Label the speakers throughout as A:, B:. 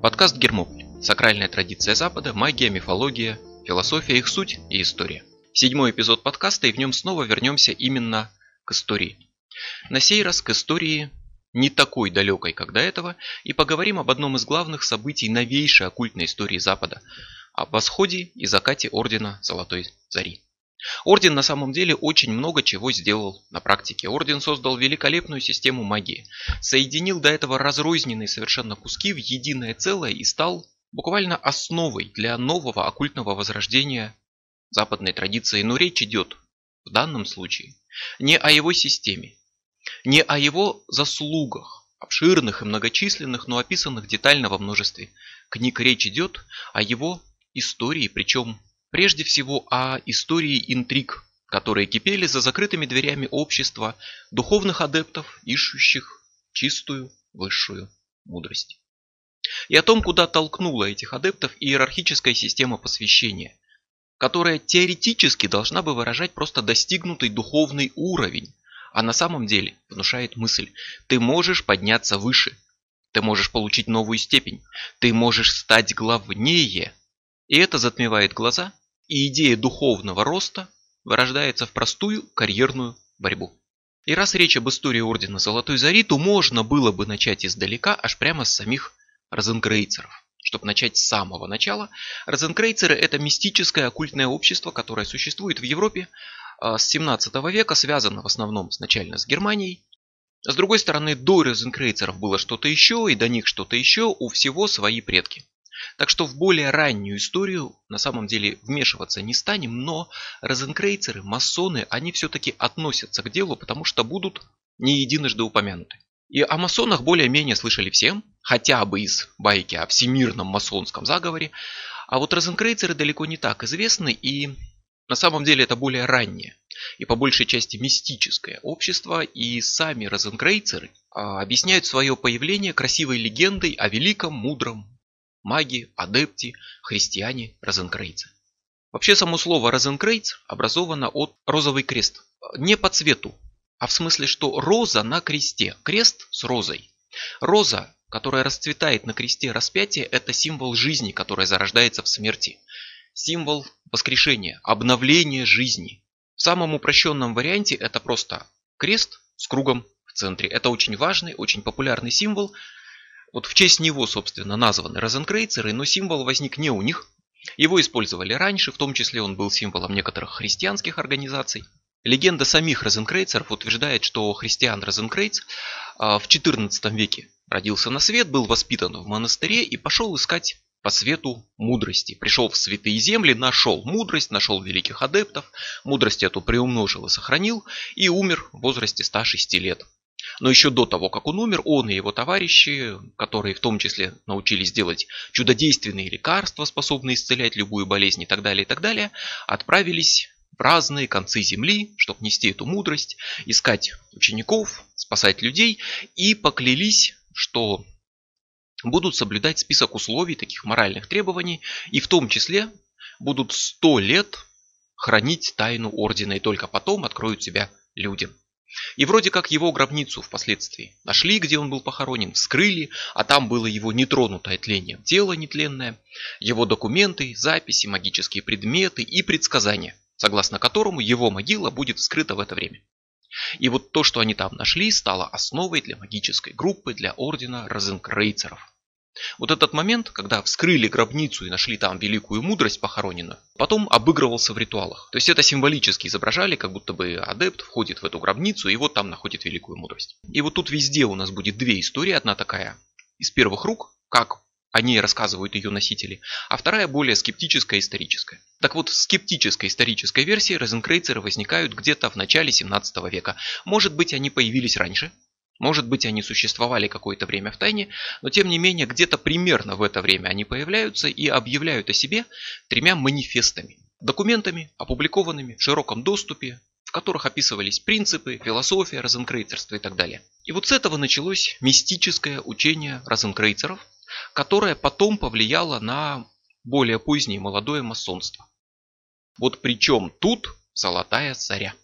A: Подкаст Гермополь. Сакральная традиция Запада, магия, мифология, философия, их суть и история. Седьмой эпизод подкаста, и в нем снова вернемся именно к истории. На сей раз к истории не такой далекой, как до этого, и поговорим об одном из главных событий новейшей оккультной истории Запада – о восходе и закате Ордена Золотой Зари. Орден на самом деле очень много чего сделал на практике. Орден создал великолепную систему магии, соединил до этого разрозненные совершенно куски в единое целое и стал буквально основой для нового оккультного возрождения западной традиции. Но речь идет в данном случае не о его системе, не о его заслугах, обширных и многочисленных, но описанных детально во множестве книг. Речь идет о его истории, причем Прежде всего о истории интриг, которые кипели за закрытыми дверями общества духовных адептов, ищущих чистую высшую мудрость. И о том, куда толкнула этих адептов иерархическая система посвящения, которая теоретически должна бы выражать просто достигнутый духовный уровень, а на самом деле внушает мысль «ты можешь подняться выше», «ты можешь получить новую степень», «ты можешь стать главнее», и это затмевает глаза, и идея духовного роста вырождается в простую карьерную борьбу. И раз речь об истории Ордена Золотой Зари, то можно было бы начать издалека, аж прямо с самих розенкрейцеров. Чтобы начать с самого начала, розенкрейцеры – это мистическое оккультное общество, которое существует в Европе а, с 17 века, связано в основном изначально с Германией. С другой стороны, до розенкрейцеров было что-то еще, и до них что-то еще, у всего свои предки. Так что в более раннюю историю на самом деле вмешиваться не станем, но розенкрейцеры, масоны, они все-таки относятся к делу, потому что будут не единожды упомянуты. И о масонах более-менее слышали всем, хотя бы из байки о всемирном масонском заговоре, а вот розенкрейцеры далеко не так известны, и на самом деле это более раннее и по большей части мистическое общество, и сами розенкрейцеры а, объясняют свое появление красивой легендой о великом, мудром маги, адепти, христиане, розенкрейцы. Вообще само слово розенкрейц образовано от розовый крест. Не по цвету, а в смысле, что роза на кресте, крест с розой. Роза, которая расцветает на кресте распятия, это символ жизни, которая зарождается в смерти. Символ воскрешения, обновления жизни. В самом упрощенном варианте это просто крест с кругом в центре. Это очень важный, очень популярный символ, вот в честь него, собственно, названы розенкрейцеры, но символ возник не у них. Его использовали раньше, в том числе он был символом некоторых христианских организаций. Легенда самих розенкрейцеров утверждает, что христиан Розенкрейц а, в XIV веке родился на свет, был воспитан в монастыре и пошел искать по свету мудрости. Пришел в святые земли, нашел мудрость, нашел великих адептов, мудрость эту приумножил и сохранил, и умер в возрасте 106 лет. Но еще до того, как он умер, он и его товарищи, которые в том числе научились делать чудодейственные лекарства, способные исцелять любую болезнь и так далее, и так далее, отправились в разные концы земли, чтобы нести эту мудрость, искать учеников, спасать людей, и поклялись, что будут соблюдать список условий, таких моральных требований, и в том числе будут сто лет хранить тайну ордена, и только потом откроют себя людям. И вроде как его гробницу впоследствии нашли, где он был похоронен, вскрыли, а там было его нетронутое тлением тело нетленное, его документы, записи, магические предметы и предсказания, согласно которому его могила будет вскрыта в это время. И вот то, что они там нашли, стало основой для магической группы, для ордена розенкрейцеров. Вот этот момент, когда вскрыли гробницу и нашли там великую мудрость похороненную, потом обыгрывался в ритуалах. То есть это символически изображали, как будто бы адепт входит в эту гробницу и вот там находит великую мудрость. И вот тут везде у нас будет две истории. Одна такая из первых рук, как о ней рассказывают ее носители, а вторая более скептическая историческая. Так вот, в скептической исторической версии розенкрейцеры возникают где-то в начале 17 века. Может быть, они появились раньше, может быть, они существовали какое-то время в тайне, но тем не менее, где-то примерно в это время они появляются и объявляют о себе тремя манифестами. Документами, опубликованными в широком доступе, в которых описывались принципы, философия, розенкрейцерство и так далее. И вот с этого началось мистическое учение розенкрейцеров, которое потом повлияло на более позднее молодое масонство. Вот причем тут золотая царя.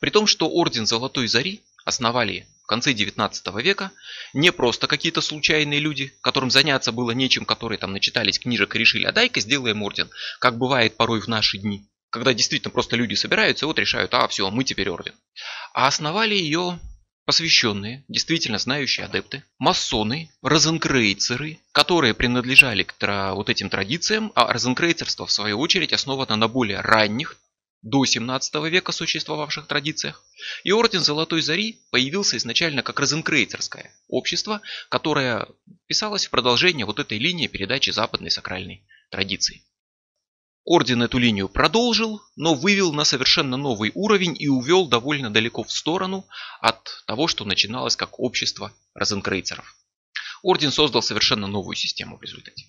A: При том, что орден Золотой Зари основали в конце 19 века не просто какие-то случайные люди, которым заняться было нечем, которые там начитались книжек и решили, а дай-ка сделаем орден, как бывает порой в наши дни, когда действительно просто люди собираются и вот решают, а все, мы теперь орден. А основали ее посвященные, действительно знающие адепты, масоны, розенкрейцеры, которые принадлежали к вот этим традициям, а розенкрейцерство в свою очередь основано на более ранних, до 17 века существовавших традициях. И орден Золотой Зари появился изначально как розенкрейцерское общество, которое писалось в продолжение вот этой линии передачи западной сакральной традиции. Орден эту линию продолжил, но вывел на совершенно новый уровень и увел довольно далеко в сторону от того, что начиналось как общество розенкрейцеров. Орден создал совершенно новую систему в результате.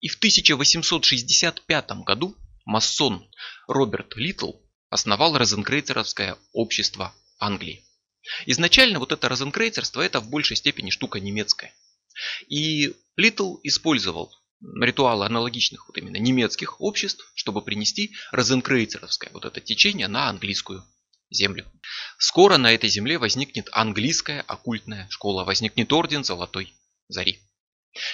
A: И в 1865 году масон Роберт Литл основал розенкрейцеровское общество Англии. Изначально вот это розенкрейцерство это в большей степени штука немецкая. И Литл использовал ритуалы аналогичных вот именно немецких обществ, чтобы принести розенкрейцеровское вот это течение на английскую землю. Скоро на этой земле возникнет английская оккультная школа, возникнет орден Золотой Зари.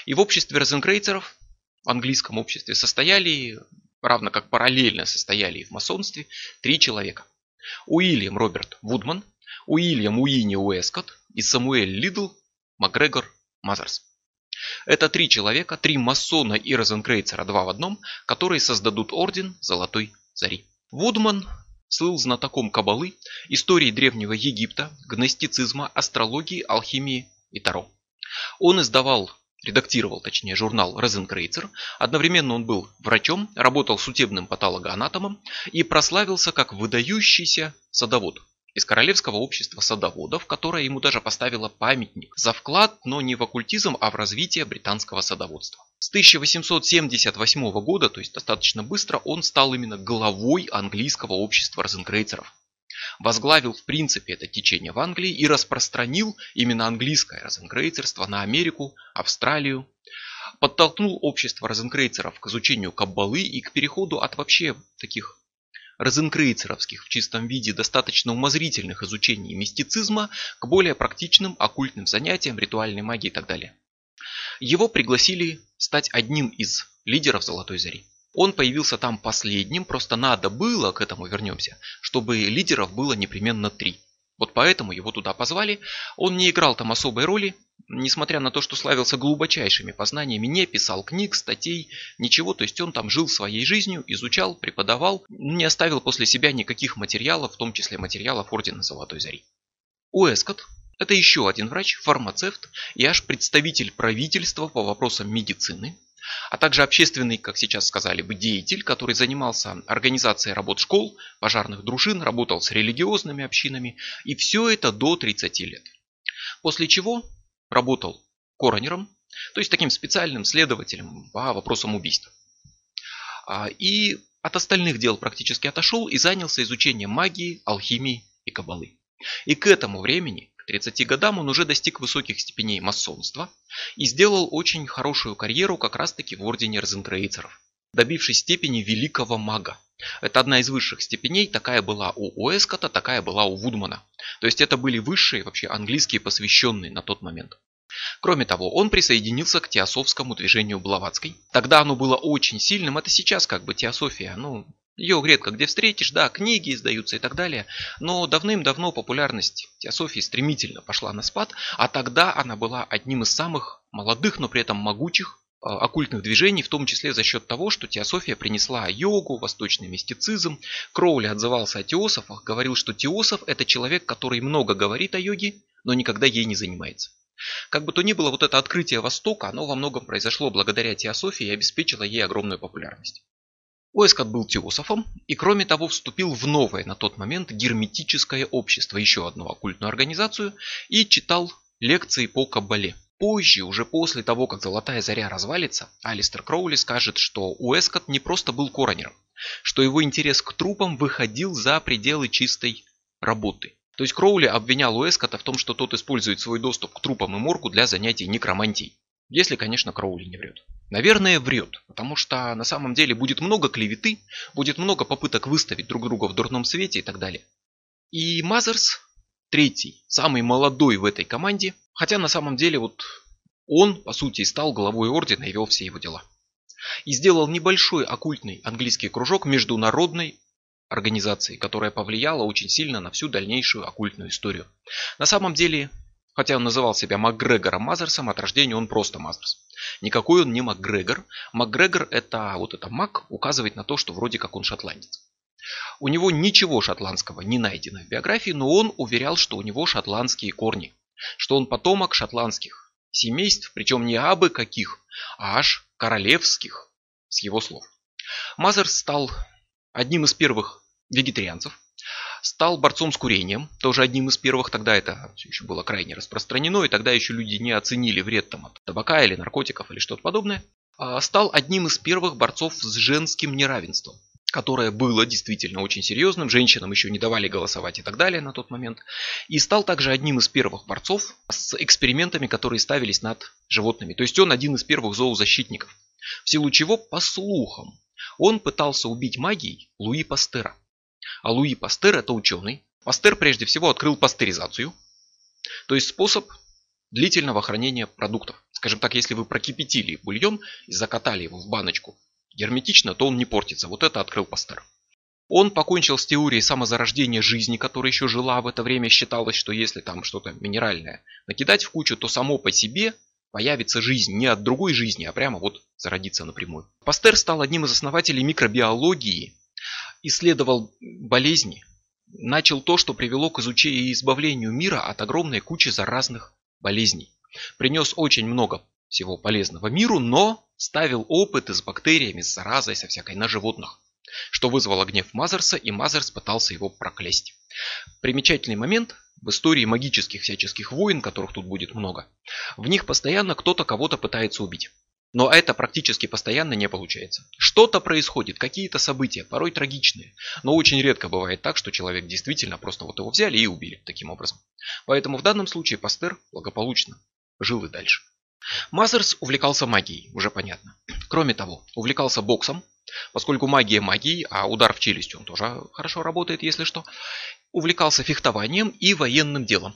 A: И в обществе розенкрейцеров, в английском обществе, состояли, равно как параллельно состояли и в масонстве, три человека. Уильям Роберт Вудман, Уильям Уинни Уэскотт и Самуэль Лидл Макгрегор Мазерс. Это три человека, три масона и розенкрейцера два в одном, которые создадут орден Золотой Зари. Вудман слыл знатоком кабалы, истории Древнего Египта, гностицизма, астрологии, алхимии и таро. Он издавал, редактировал точнее журнал Розенкрейцер, одновременно он был врачом, работал судебным патологоанатомом и прославился как выдающийся садовод из Королевского общества садоводов, которое ему даже поставило памятник за вклад, но не в оккультизм, а в развитие британского садоводства. С 1878 года, то есть достаточно быстро, он стал именно главой английского общества розенкрейцеров. Возглавил в принципе это течение в Англии и распространил именно английское розенкрейцерство на Америку, Австралию, подтолкнул общество розенкрейцеров к изучению каббалы и к переходу от вообще таких розенкрейцеровских в чистом виде достаточно умозрительных изучений мистицизма к более практичным оккультным занятиям, ритуальной магии и так далее. Его пригласили стать одним из лидеров Золотой Зари. Он появился там последним, просто надо было, к этому вернемся, чтобы лидеров было непременно три. Вот поэтому его туда позвали. Он не играл там особой роли, несмотря на то, что славился глубочайшими познаниями, не писал книг, статей, ничего. То есть он там жил своей жизнью, изучал, преподавал, не оставил после себя никаких материалов, в том числе материалов Ордена Золотой Зари. Уэскотт – это еще один врач, фармацевт и аж представитель правительства по вопросам медицины, а также общественный, как сейчас сказали бы, деятель, который занимался организацией работ школ, пожарных дружин, работал с религиозными общинами, и все это до 30 лет. После чего работал коронером, то есть таким специальным следователем по вопросам убийств. А, и от остальных дел практически отошел и занялся изучением магии, алхимии и кабалы. И к этому времени, 30 годам, он уже достиг высоких степеней масонства и сделал очень хорошую карьеру как раз таки в ордене розенкрейцеров, добившись степени великого мага. Это одна из высших степеней, такая была у Уэскота, такая была у Вудмана. То есть это были высшие вообще английские посвященные на тот момент. Кроме того, он присоединился к теософскому движению Блаватской. Тогда оно было очень сильным, это сейчас как бы теософия, ну, ее редко где встретишь, да, книги издаются и так далее, но давным-давно популярность теософии стремительно пошла на спад, а тогда она была одним из самых молодых, но при этом могучих Э, оккультных движений, в том числе за счет того, что теософия принесла йогу, восточный мистицизм. Кроули отзывался о теософах, говорил, что теософ это человек, который много говорит о йоге, но никогда ей не занимается. Как бы то ни было, вот это открытие Востока, оно во многом произошло благодаря теософии и обеспечило ей огромную популярность. Уэскот был теософом и кроме того вступил в новое на тот момент герметическое общество, еще одну оккультную организацию, и читал лекции по Каббале. Позже, уже после того, как Золотая Заря развалится, Алистер Кроули скажет, что Уэскотт не просто был коронером, что его интерес к трупам выходил за пределы чистой работы. То есть Кроули обвинял Уэскотта в том, что тот использует свой доступ к трупам и моргу для занятий некромантией. Если, конечно, Кроули не врет. Наверное, врет, потому что на самом деле будет много клеветы, будет много попыток выставить друг друга в дурном свете и так далее. И Мазерс третий, самый молодой в этой команде, хотя на самом деле вот он, по сути, стал главой ордена и вел все его дела. И сделал небольшой оккультный английский кружок международной организации, которая повлияла очень сильно на всю дальнейшую оккультную историю. На самом деле, хотя он называл себя Макгрегором Мазерсом, от рождения он просто Мазерс. Никакой он не Макгрегор. Макгрегор это вот это Мак указывает на то, что вроде как он шотландец. У него ничего шотландского не найдено в биографии, но он уверял, что у него шотландские корни, что он потомок шотландских семейств, причем не абы каких, а аж королевских, с его слов. Мазерс стал одним из первых вегетарианцев, стал борцом с курением, тоже одним из первых, тогда это все еще было крайне распространено, и тогда еще люди не оценили вред там, от табака или наркотиков или что-то подобное, а стал одним из первых борцов с женским неравенством которое было действительно очень серьезным, женщинам еще не давали голосовать и так далее на тот момент, и стал также одним из первых борцов с экспериментами, которые ставились над животными. То есть он один из первых зоозащитников. В силу чего, по слухам, он пытался убить магией Луи Пастера. А Луи Пастер это ученый. Пастер прежде всего открыл пастеризацию, то есть способ длительного хранения продуктов. Скажем так, если вы прокипятили бульон и закатали его в баночку герметично, то он не портится. Вот это открыл Пастер. Он покончил с теорией самозарождения жизни, которая еще жила в это время. Считалось, что если там что-то минеральное накидать в кучу, то само по себе появится жизнь не от другой жизни, а прямо вот зародится напрямую. Пастер стал одним из основателей микробиологии, исследовал болезни, начал то, что привело к изучению и избавлению мира от огромной кучи заразных болезней. Принес очень много всего полезного миру, но ставил опыты с бактериями, с заразой, со всякой на животных, что вызвало гнев Мазерса, и Мазерс пытался его проклясть. Примечательный момент в истории магических всяческих войн, которых тут будет много, в них постоянно кто-то кого-то пытается убить. Но это практически постоянно не получается. Что-то происходит, какие-то события, порой трагичные. Но очень редко бывает так, что человек действительно просто вот его взяли и убили таким образом. Поэтому в данном случае Пастер благополучно жил и дальше. Мазерс увлекался магией, уже понятно. Кроме того, увлекался боксом, поскольку магия магией, а удар в челюсть он тоже хорошо работает, если что. Увлекался фехтованием и военным делом.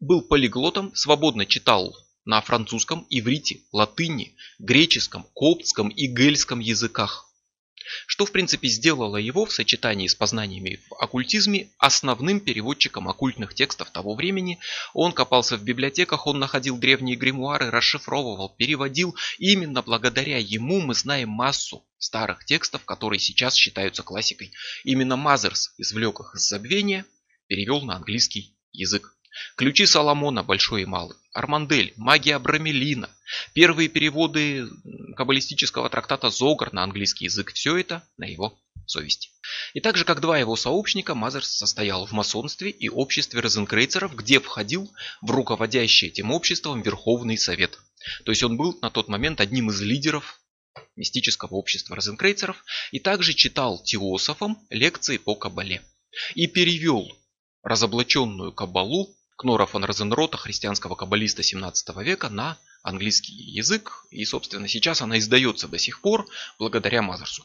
A: Был полиглотом, свободно читал на французском, иврите, латыни, греческом, коптском и гельском языках что в принципе сделало его в сочетании с познаниями в оккультизме основным переводчиком оккультных текстов того времени. Он копался в библиотеках, он находил древние гримуары, расшифровывал, переводил. И именно благодаря ему мы знаем массу старых текстов, которые сейчас считаются классикой. Именно Мазерс извлек их из забвения, перевел на английский язык. Ключи Соломона, большой и малый, Армандель, магия Абрамелина, первые переводы каббалистического трактата Зогар на английский язык, все это на его совести. И так же, как два его сообщника, Мазерс состоял в масонстве и обществе розенкрейцеров, где входил в руководящий этим обществом Верховный Совет. То есть он был на тот момент одним из лидеров мистического общества розенкрейцеров и также читал теософам лекции по кабале. И перевел разоблаченную кабалу Кнора фон Розенрота, христианского каббалиста 17 века, на английский язык. И, собственно, сейчас она издается до сих пор благодаря Мазерсу.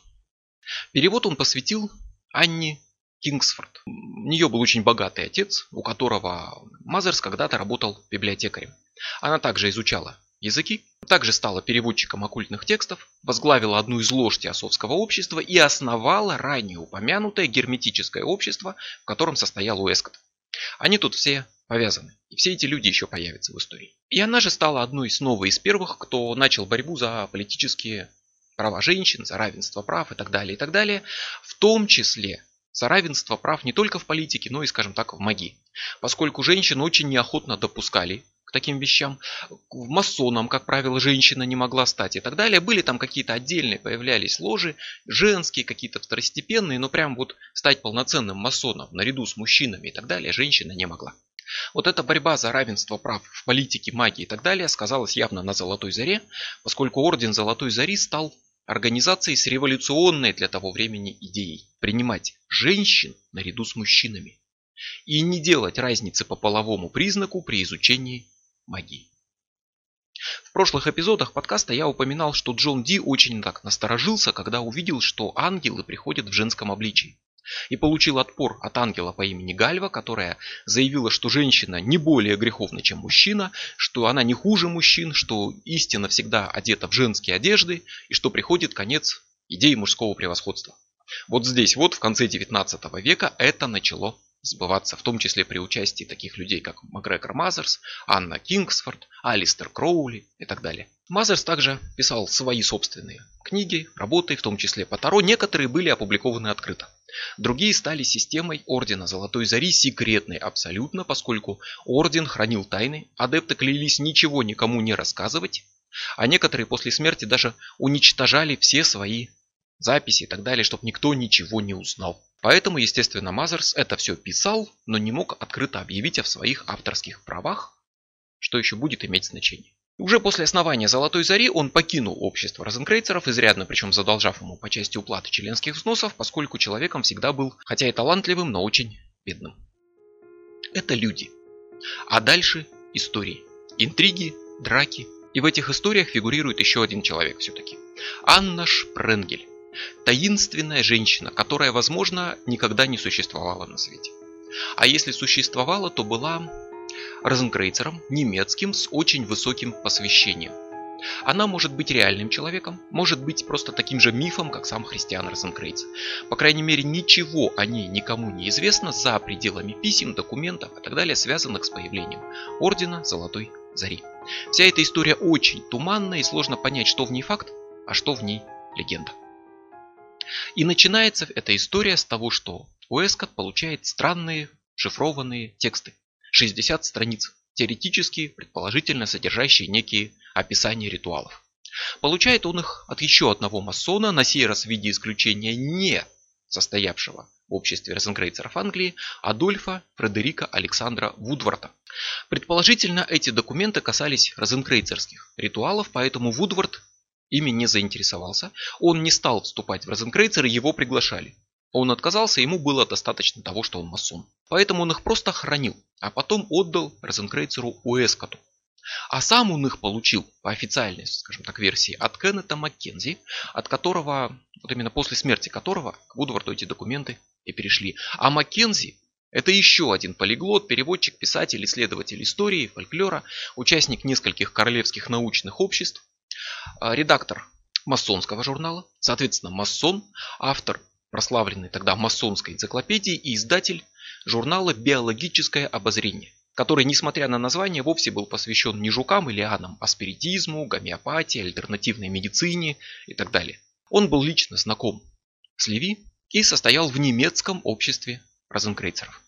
A: Перевод он посвятил Анне Кингсфорд. У нее был очень богатый отец, у которого Мазерс когда-то работал библиотекарем. Она также изучала языки, также стала переводчиком оккультных текстов, возглавила одну из лож теософского общества и основала ранее упомянутое герметическое общество, в котором состоял Уэскот. Они тут все повязаны. И все эти люди еще появятся в истории. И она же стала одной из новых из первых, кто начал борьбу за политические права женщин, за равенство прав и так далее, и так далее. В том числе за равенство прав не только в политике, но и, скажем так, в магии. Поскольку женщин очень неохотно допускали к таким вещам. Масоном, как правило, женщина не могла стать и так далее. Были там какие-то отдельные, появлялись ложи, женские, какие-то второстепенные, но прям вот стать полноценным масоном наряду с мужчинами и так далее женщина не могла. Вот эта борьба за равенство прав в политике, магии и так далее сказалась явно на Золотой Заре, поскольку Орден Золотой Зари стал организацией с революционной для того времени идеей принимать женщин наряду с мужчинами и не делать разницы по половому признаку при изучении магии. В прошлых эпизодах подкаста я упоминал, что Джон Ди очень так насторожился, когда увидел, что ангелы приходят в женском обличии. И получил отпор от ангела по имени Гальва, которая заявила, что женщина не более греховна, чем мужчина, что она не хуже мужчин, что истина всегда одета в женские одежды и что приходит конец идеи мужского превосходства. Вот здесь вот в конце 19 века это начало сбываться, в том числе при участии таких людей, как Макгрегор Мазерс, Анна Кингсфорд, Алистер Кроули и так далее. Мазерс также писал свои собственные книги, работы, в том числе по Таро. Некоторые были опубликованы открыто. Другие стали системой Ордена Золотой Зари секретной абсолютно, поскольку Орден хранил тайны, адепты клялись ничего никому не рассказывать, а некоторые после смерти даже уничтожали все свои записи и так далее, чтобы никто ничего не узнал. Поэтому, естественно, Мазерс это все писал, но не мог открыто объявить о своих авторских правах, что еще будет иметь значение. Уже после основания Золотой Зари он покинул общество розенкрейцеров, изрядно причем задолжав ему по части уплаты членских взносов, поскольку человеком всегда был, хотя и талантливым, но очень бедным. Это люди. А дальше истории. Интриги, драки. И в этих историях фигурирует еще один человек все-таки. Анна Шпренгель. Таинственная женщина, которая, возможно, никогда не существовала на свете. А если существовала, то была розенкрейцером, немецким, с очень высоким посвящением. Она может быть реальным человеком, может быть просто таким же мифом, как сам Христиан Розенкрейц. По крайней мере, ничего о ней никому не известно за пределами писем, документов и так далее, связанных с появлением Ордена Золотой Зари. Вся эта история очень туманная и сложно понять, что в ней факт, а что в ней легенда. И начинается эта история с того, что Уэскот получает странные шифрованные тексты. 60 страниц, теоретически, предположительно содержащие некие описания ритуалов. Получает он их от еще одного масона, на сей раз в виде исключения не состоявшего в обществе розенкрейцеров Англии, Адольфа Фредерика Александра Вудварда. Предположительно, эти документы касались розенкрейцерских ритуалов, поэтому Вудвард ими не заинтересовался. Он не стал вступать в розенкрейцеры, его приглашали. Он отказался, ему было достаточно того, что он масон. Поэтому он их просто хранил, а потом отдал Розенкрейцеру Уэскоту. А сам он их получил по официальной, скажем так, версии от Кеннета Маккензи, от которого, вот именно после смерти которого к Вудварду эти документы и перешли. А Маккензи это еще один полиглот, переводчик, писатель, исследователь истории, фольклора, участник нескольких королевских научных обществ, редактор масонского журнала, соответственно, масон, автор прославленной тогда масонской энциклопедии и издатель журнала «Биологическое обозрение», который, несмотря на название, вовсе был посвящен не жукам или лианам, а спиритизму, гомеопатии, альтернативной медицине и так далее. Он был лично знаком с Леви и состоял в немецком обществе розенкрейцеров.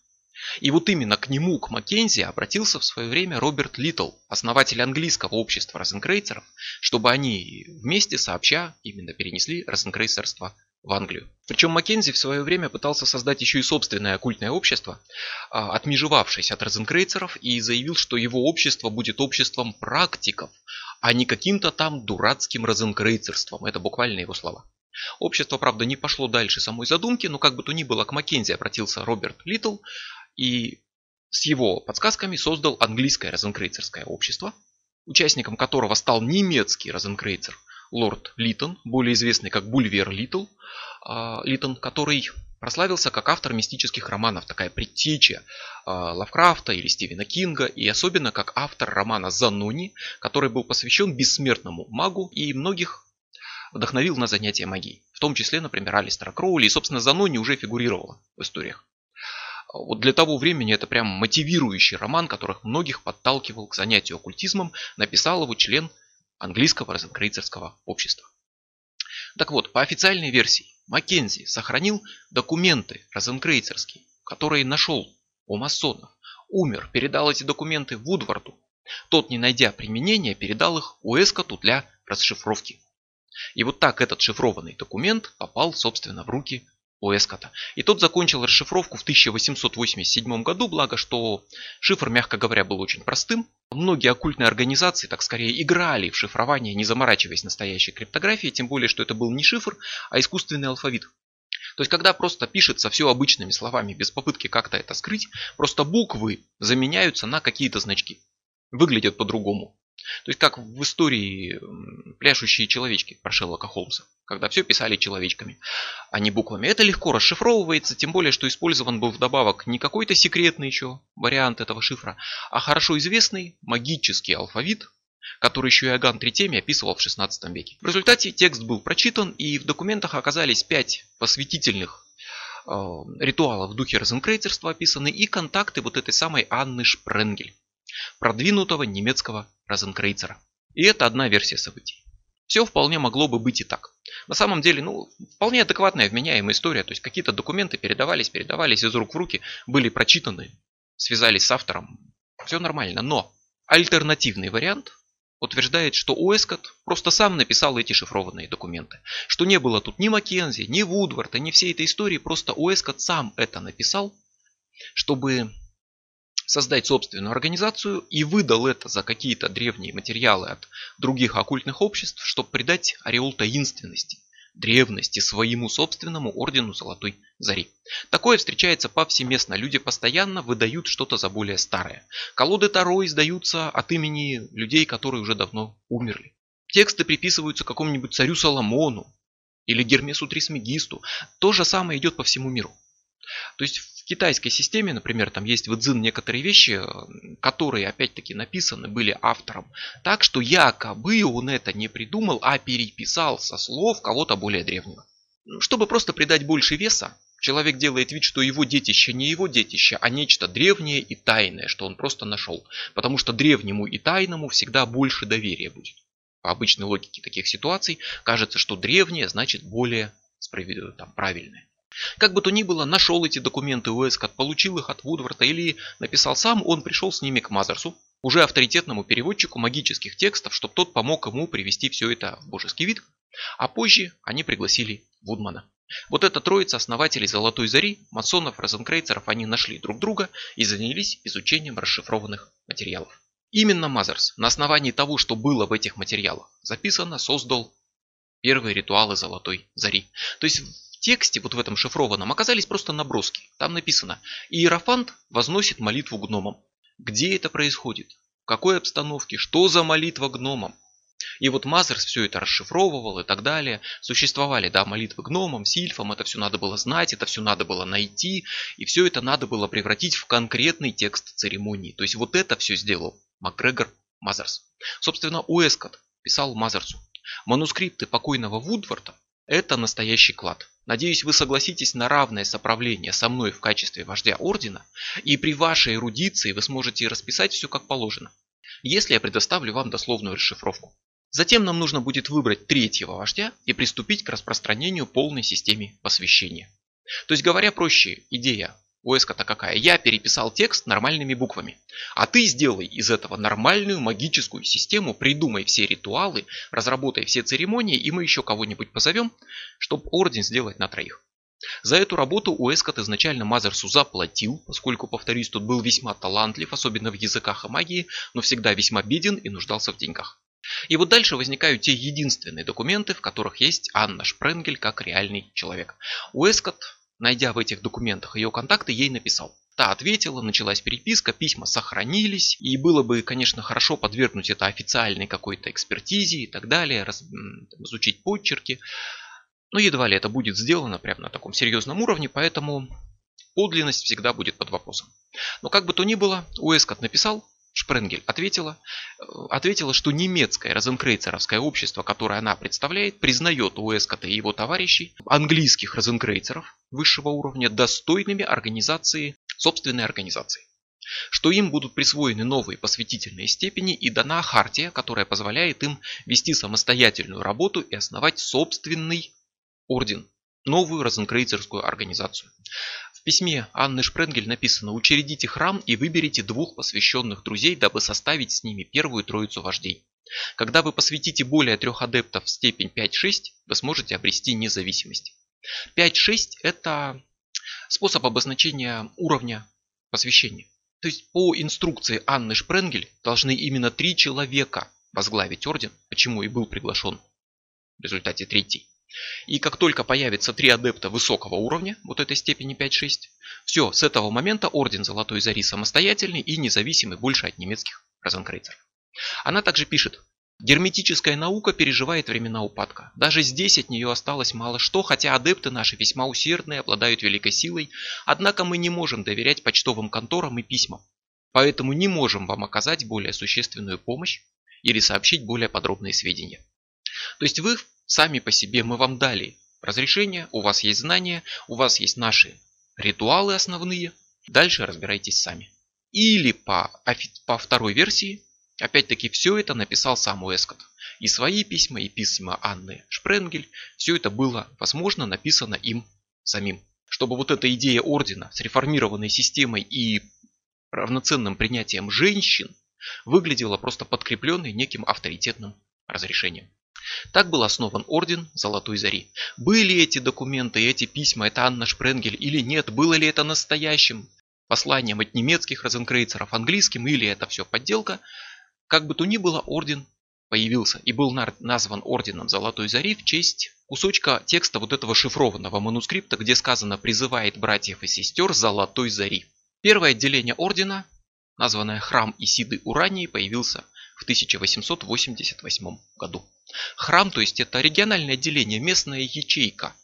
A: И вот именно к нему, к Маккензи, обратился в свое время Роберт Литтл, основатель английского общества розенкрейцеров, чтобы они вместе сообща именно перенесли розенкрейцерство в Англию. Причем Маккензи в свое время пытался создать еще и собственное оккультное общество, а, отмежевавшись от розенкрейцеров, и заявил, что его общество будет обществом практиков, а не каким-то там дурацким розенкрейцерством. Это буквально его слова. Общество, правда, не пошло дальше самой задумки, но как бы то ни было, к Маккензи обратился Роберт Литтл и с его подсказками создал английское розенкрейцерское общество, участником которого стал немецкий розенкрейцер – лорд Литон, более известный как Бульвер Лит, а, Литтон, который прославился как автор мистических романов, такая предтеча а, Лавкрафта или Стивена Кинга, и особенно как автор романа «Занони», который был посвящен бессмертному магу и многих вдохновил на занятия магией. В том числе, например, Алистера Кроули, и, собственно, Занони уже фигурировала в историях. Вот для того времени это прям мотивирующий роман, которых многих подталкивал к занятию оккультизмом, написал его член английского розенкрейцерского общества. Так вот, по официальной версии, Маккензи сохранил документы розенкрейцерские, которые нашел у масонов, умер, передал эти документы Вудварду. Тот, не найдя применения, передал их Уэскоту для расшифровки. И вот так этот шифрованный документ попал, собственно, в руки Уэскота. И тот закончил расшифровку в 1887 году, благо что шифр, мягко говоря, был очень простым. Многие оккультные организации, так скорее, играли в шифрование, не заморачиваясь настоящей криптографией, тем более, что это был не шифр, а искусственный алфавит. То есть, когда просто пишется все обычными словами, без попытки как-то это скрыть, просто буквы заменяются на какие-то значки. Выглядят по-другому. То есть как в истории пляшущие человечки про Шерлока Холмса, когда все писали человечками, а не буквами. Это легко расшифровывается, тем более, что использован был вдобавок не какой-то секретный еще вариант этого шифра, а хорошо известный магический алфавит, который еще и Аган Третеми описывал в 16 веке. В результате текст был прочитан, и в документах оказались пять посвятительных э, ритуалов в духе розенкрейцерства описаны и контакты вот этой самой Анны Шпренгель, продвинутого немецкого розенкрейцера. И это одна версия событий. Все вполне могло бы быть и так. На самом деле, ну, вполне адекватная, вменяемая история. То есть какие-то документы передавались, передавались из рук в руки, были прочитаны, связались с автором. Все нормально. Но альтернативный вариант утверждает, что Уэскотт просто сам написал эти шифрованные документы. Что не было тут ни Маккензи, ни Вудварда, ни всей этой истории, просто Уэскотт сам это написал, чтобы создать собственную организацию и выдал это за какие-то древние материалы от других оккультных обществ, чтобы придать ореол таинственности, древности своему собственному ордену Золотой Зари. Такое встречается повсеместно. Люди постоянно выдают что-то за более старое. Колоды Таро издаются от имени людей, которые уже давно умерли. Тексты приписываются какому-нибудь царю Соломону или Гермесу Трисмегисту. То же самое идет по всему миру. То есть китайской системе, например, там есть в Цзин некоторые вещи, которые опять-таки написаны были автором, так что якобы он это не придумал, а переписал со слов кого-то более древнего. Чтобы просто придать больше веса, человек делает вид, что его детище не его детище, а нечто древнее и тайное, что он просто нашел. Потому что древнему и тайному всегда больше доверия будет. По обычной логике таких ситуаций кажется, что древнее значит более справедливое, там, правильное. Как бы то ни было, нашел эти документы Уэскотт, получил их от Вудворта или написал сам, он пришел с ними к Мазерсу, уже авторитетному переводчику магических текстов, чтобы тот помог ему привести все это в божеский вид, а позже они пригласили Вудмана. Вот эта троица основателей Золотой Зари, масонов, розенкрейцеров, они нашли друг друга и занялись изучением расшифрованных материалов. Именно Мазерс на основании того, что было в этих материалах записано, создал первые ритуалы Золотой Зари. То есть тексте, вот в этом шифрованном, оказались просто наброски. Там написано «Иерофант возносит молитву гномам». Где это происходит? В какой обстановке? Что за молитва гномам? И вот Мазерс все это расшифровывал и так далее. Существовали, да, молитвы гномам, сильфам, это все надо было знать, это все надо было найти, и все это надо было превратить в конкретный текст церемонии. То есть вот это все сделал Макгрегор Мазерс. Собственно, Уэскотт писал Мазерсу. Манускрипты покойного Вудварда – это настоящий клад. Надеюсь, вы согласитесь на равное соправление со мной в качестве вождя ордена, и при вашей эрудиции вы сможете расписать все как положено, если я предоставлю вам дословную расшифровку. Затем нам нужно будет выбрать третьего вождя и приступить к распространению полной системы посвящения. То есть, говоря проще, идея ОСК-то какая? Я переписал текст нормальными буквами. А ты сделай из этого нормальную магическую систему, придумай все ритуалы, разработай все церемонии, и мы еще кого-нибудь позовем, чтобы орден сделать на троих. За эту работу Уэскот изначально Мазерсу заплатил, поскольку, повторюсь, тут был весьма талантлив, особенно в языках и магии, но всегда весьма беден и нуждался в деньгах. И вот дальше возникают те единственные документы, в которых есть Анна Шпренгель как реальный человек. Уэскот найдя в этих документах ее контакты, ей написал. Та ответила, началась переписка, письма сохранились, и было бы, конечно, хорошо подвергнуть это официальной какой-то экспертизе и так далее, раз, изучить подчерки. Но едва ли это будет сделано прямо на таком серьезном уровне, поэтому подлинность всегда будет под вопросом. Но как бы то ни было, Уэскот написал, Шпренгель ответила, э, ответила, что немецкое розенкрейцеровское общество, которое она представляет, признает Уэскота и его товарищей, английских розенкрейцеров высшего уровня, достойными организации, собственной организации. Что им будут присвоены новые посвятительные степени и дана хартия, которая позволяет им вести самостоятельную работу и основать собственный орден, новую розенкрейцерскую организацию. В письме Анны Шпренгель написано «Учредите храм и выберите двух посвященных друзей, дабы составить с ними первую троицу вождей. Когда вы посвятите более трех адептов в степень 5-6, вы сможете обрести независимость». 5-6 это способ обозначения уровня посвящения. То есть по инструкции Анны Шпренгель должны именно три человека возглавить орден, почему и был приглашен в результате третий. И как только появится три адепта высокого уровня, вот этой степени 5-6, все, с этого момента Орден Золотой Зари самостоятельный и независимый больше от немецких розенкрейцеров. Она также пишет, Герметическая наука переживает времена упадка. Даже здесь от нее осталось мало что, хотя адепты наши весьма усердные, обладают великой силой, однако мы не можем доверять почтовым конторам и письмам. Поэтому не можем вам оказать более существенную помощь или сообщить более подробные сведения. То есть вы сами по себе, мы вам дали разрешение, у вас есть знания, у вас есть наши ритуалы основные, дальше разбирайтесь сами. Или по, по второй версии, Опять-таки все это написал сам Уэскотт. И свои письма, и письма Анны Шпренгель, все это было, возможно, написано им самим. Чтобы вот эта идея ордена с реформированной системой и равноценным принятием женщин выглядела просто подкрепленной неким авторитетным разрешением. Так был основан орден Золотой Зари. Были эти документы, эти письма, это Анна Шпренгель или нет, было ли это настоящим посланием от немецких розенкрейцеров английским или это все подделка, как бы то ни было, орден появился и был назван орденом Золотой Зари в честь кусочка текста вот этого шифрованного манускрипта, где сказано «призывает братьев и сестер Золотой Зари». Первое отделение ордена, названное Храм Исиды Урании, появился в 1888 году. Храм, то есть это региональное отделение, местная ячейка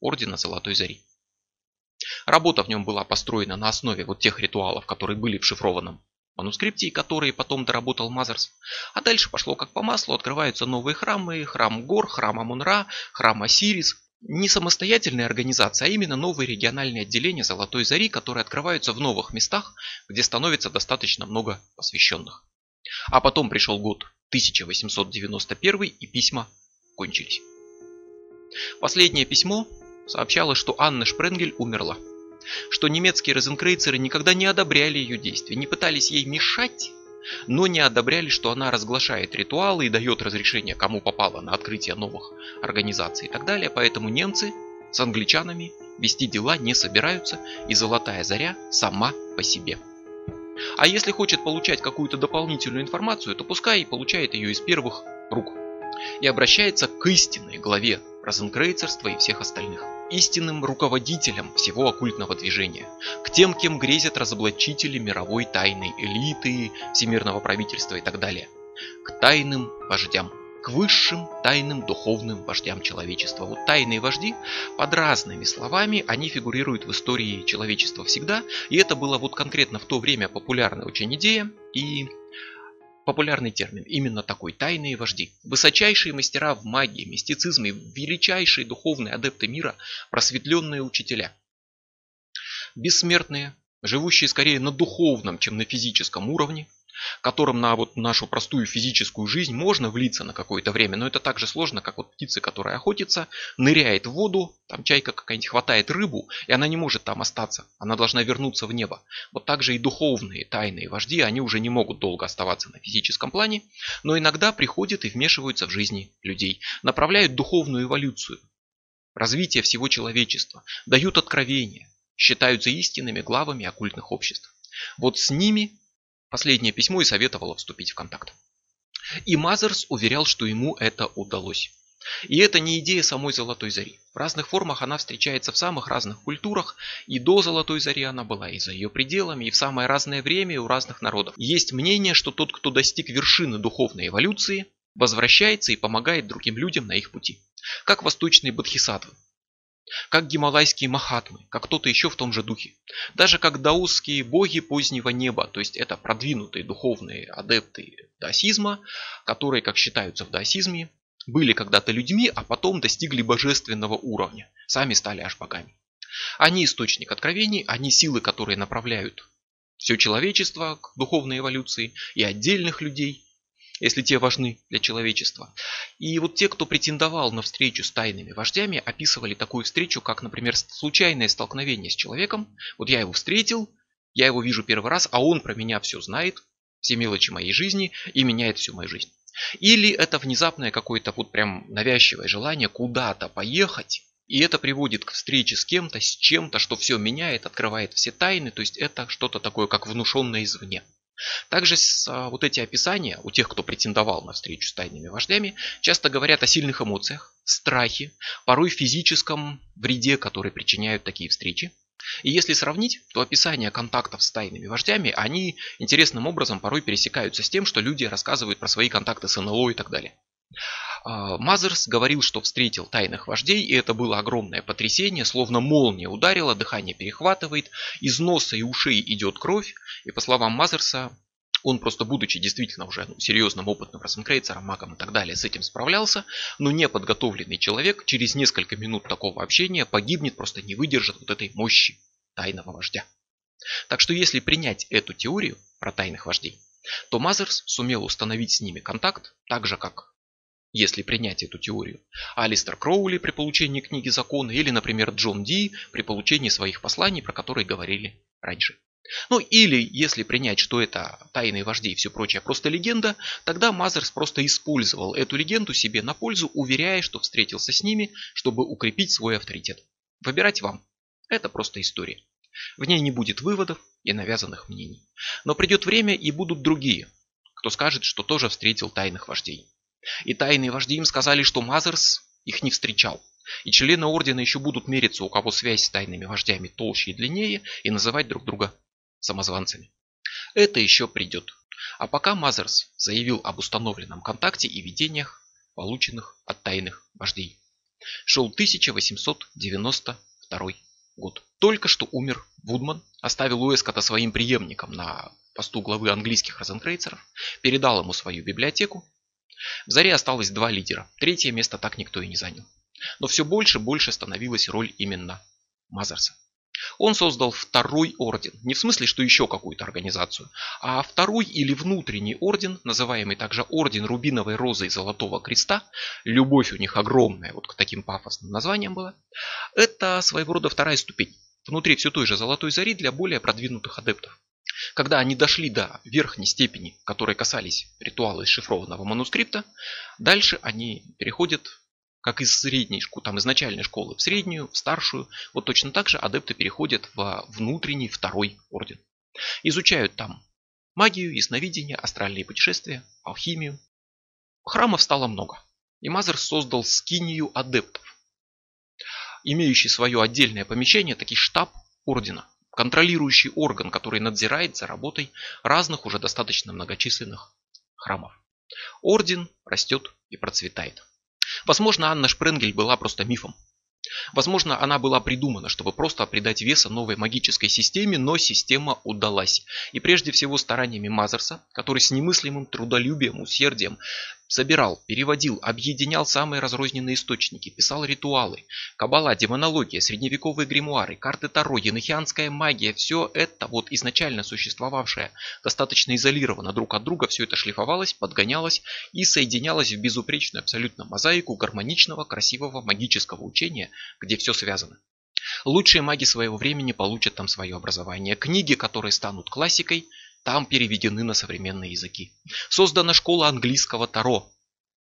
A: ордена Золотой Зари. Работа в нем была построена на основе вот тех ритуалов, которые были в шифрованном манускрипте, которые потом доработал Мазерс. А дальше пошло как по маслу, открываются новые храмы, храм Гор, храм Амунра, храм Осирис. Не самостоятельная организация, а именно новые региональные отделения Золотой Зари, которые открываются в новых местах, где становится достаточно много посвященных. А потом пришел год 1891 и письма кончились. Последнее письмо сообщало, что Анна Шпренгель умерла что немецкие розенкрейцеры никогда не одобряли ее действия, не пытались ей мешать, но не одобряли, что она разглашает ритуалы и дает разрешение кому попало на открытие новых организаций и так далее. Поэтому немцы с англичанами вести дела не собираются, и Золотая Заря сама по себе. А если хочет получать какую-то дополнительную информацию, то пускай получает ее из первых рук и обращается к истинной главе розенкрейцерства и всех остальных истинным руководителям всего оккультного движения, к тем, кем грезят разоблачители мировой тайной элиты, всемирного правительства и так далее, к тайным вождям, высшим тайным духовным вождям человечества. Вот тайные вожди под разными словами, они фигурируют в истории человечества всегда, и это было вот конкретно в то время популярная очень идея, и популярный термин, именно такой, тайные вожди. Высочайшие мастера в магии, мистицизме, величайшие духовные адепты мира, просветленные учителя. Бессмертные, живущие скорее на духовном, чем на физическом уровне, которым на вот нашу простую физическую жизнь можно влиться на какое-то время, но это так же сложно, как вот птица, которая охотится, ныряет в воду, там чайка какая-нибудь хватает рыбу, и она не может там остаться, она должна вернуться в небо. Вот так же и духовные, тайные вожди, они уже не могут долго оставаться на физическом плане, но иногда приходят и вмешиваются в жизни людей, направляют духовную эволюцию, развитие всего человечества, дают откровения, считаются истинными главами оккультных обществ. Вот с ними последнее письмо и советовала вступить в контакт. И Мазерс уверял, что ему это удалось. И это не идея самой Золотой Зари. В разных формах она встречается в самых разных культурах, и до Золотой Зари она была, и за ее пределами, и в самое разное время и у разных народов. Есть мнение, что тот, кто достиг вершины духовной эволюции, возвращается и помогает другим людям на их пути. Как восточные бодхисаттвы, как гималайские махатмы, как кто-то еще в том же духе. Даже как даосские боги позднего неба, то есть это продвинутые духовные адепты даосизма, которые, как считаются в даосизме, были когда-то людьми, а потом достигли божественного уровня, сами стали аж богами. Они источник откровений, они силы, которые направляют все человечество к духовной эволюции и отдельных людей, если те важны для человечества. И вот те, кто претендовал на встречу с тайными вождями, описывали такую встречу, как, например, случайное столкновение с человеком. Вот я его встретил, я его вижу первый раз, а он про меня все знает, все мелочи моей жизни и меняет всю мою жизнь. Или это внезапное какое-то вот прям навязчивое желание куда-то поехать, и это приводит к встрече с кем-то, с чем-то, что все меняет, открывает все тайны, то есть это что-то такое, как внушенное извне. Также а, вот эти описания у тех, кто претендовал на встречу с тайными вождями, часто говорят о сильных эмоциях, страхе, порой физическом вреде, который причиняют такие встречи. И если сравнить, то описания контактов с тайными вождями, они интересным образом порой пересекаются с тем, что люди рассказывают про свои контакты с НЛО и так далее. А, Мазерс говорил, что встретил тайных вождей, и это было огромное потрясение, словно молния ударила, дыхание перехватывает, из носа и ушей идет кровь, и по словам Мазерса, он просто, будучи действительно уже ну, серьезным опытным розенкрейцером, магом и так далее, с этим справлялся, но неподготовленный человек через несколько минут такого общения погибнет, просто не выдержит вот этой мощи тайного вождя. Так что если принять эту теорию про тайных вождей, то Мазерс сумел установить с ними контакт, так же как если принять эту теорию, Алистер Кроули при получении книги закона или, например, Джон Ди при получении своих посланий, про которые говорили раньше. Ну или, если принять, что это тайные вожди и все прочее просто легенда, тогда Мазерс просто использовал эту легенду себе на пользу, уверяя, что встретился с ними, чтобы укрепить свой авторитет. Выбирать вам. Это просто история. В ней не будет выводов и навязанных мнений. Но придет время и будут другие, кто скажет, что тоже встретил тайных вождей. И тайные вожди им сказали, что Мазерс их не встречал. И члены ордена еще будут мериться, у кого связь с тайными вождями толще и длиннее, и называть друг друга самозванцами. Это еще придет. А пока Мазерс заявил об установленном контакте и видениях, полученных от тайных вождей. Шел 1892 год. Только что умер Вудман, оставил Уэскота своим преемником на посту главы английских розенкрейцеров, передал ему свою библиотеку. В Заре осталось два лидера, третье место так никто и не занял. Но все больше и больше становилась роль именно Мазерса. Он создал второй орден. Не в смысле, что еще какую-то организацию, а второй или внутренний орден, называемый также орден Рубиновой Розы и Золотого Креста. Любовь у них огромная, вот к таким пафосным названиям была. Это своего рода вторая ступень. Внутри все той же Золотой Зари для более продвинутых адептов. Когда они дошли до верхней степени, которые касались ритуала из шифрованного манускрипта, дальше они переходят как из средней школы, там из начальной школы в среднюю, в старшую, вот точно так же адепты переходят в внутренний второй орден. Изучают там магию, ясновидение, астральные путешествия, алхимию. Храмов стало много. И Мазер создал скинию адептов, имеющий свое отдельное помещение, таки штаб ордена, контролирующий орган, который надзирает за работой разных уже достаточно многочисленных храмов. Орден растет и процветает. Возможно, Анна Шпренгель была просто мифом. Возможно, она была придумана, чтобы просто придать веса новой магической системе, но система удалась. И прежде всего стараниями Мазерса, который с немыслимым трудолюбием, усердием Собирал, переводил, объединял самые разрозненные источники, писал ритуалы. Кабала, демонология, средневековые гримуары, карты Таро, енохианская магия. Все это, вот изначально существовавшее, достаточно изолированно друг от друга, все это шлифовалось, подгонялось и соединялось в безупречную абсолютно мозаику гармоничного, красивого магического учения, где все связано. Лучшие маги своего времени получат там свое образование. Книги, которые станут классикой, там переведены на современные языки. Создана школа английского Таро,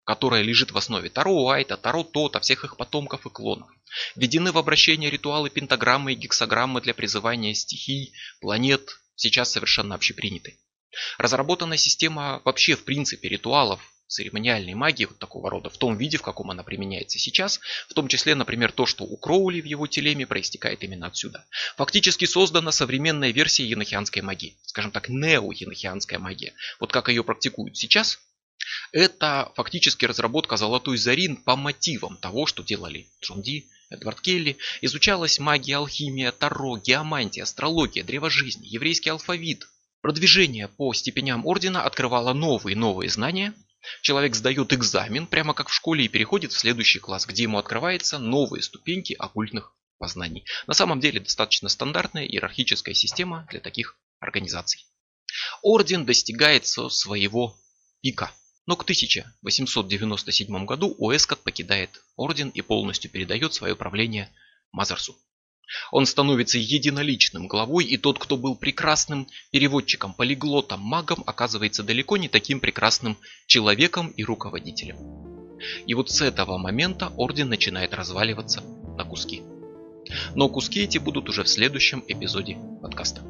A: которая лежит в основе Таро Уайта, Таро Тота, всех их потомков и клонов. Введены в обращение ритуалы пентаграммы и гексаграммы для призывания стихий, планет, сейчас совершенно общеприняты. Разработана система вообще в принципе ритуалов, церемониальной магии вот такого рода, в том виде, в каком она применяется сейчас, в том числе, например, то, что у Кроули в его телеме проистекает именно отсюда. Фактически создана современная версия енохианской магии, скажем так, нео-енохианская магия. Вот как ее практикуют сейчас, это фактически разработка золотой зарин по мотивам того, что делали Джон Ди, Эдвард Келли. Изучалась магия, алхимия, таро, геомантия, астрология, древо жизни, еврейский алфавит. Продвижение по степеням ордена открывало новые и новые знания, Человек сдает экзамен, прямо как в школе, и переходит в следующий класс, где ему открываются новые ступеньки оккультных познаний. На самом деле достаточно стандартная иерархическая система для таких организаций. Орден достигает своего пика. Но к 1897 году Уэскот покидает орден и полностью передает свое правление Мазерсу. Он становится единоличным главой, и тот, кто был прекрасным переводчиком, полиглотом, магом, оказывается далеко не таким прекрасным человеком и руководителем. И вот с этого момента орден начинает разваливаться на куски. Но куски эти будут уже в следующем эпизоде подкаста.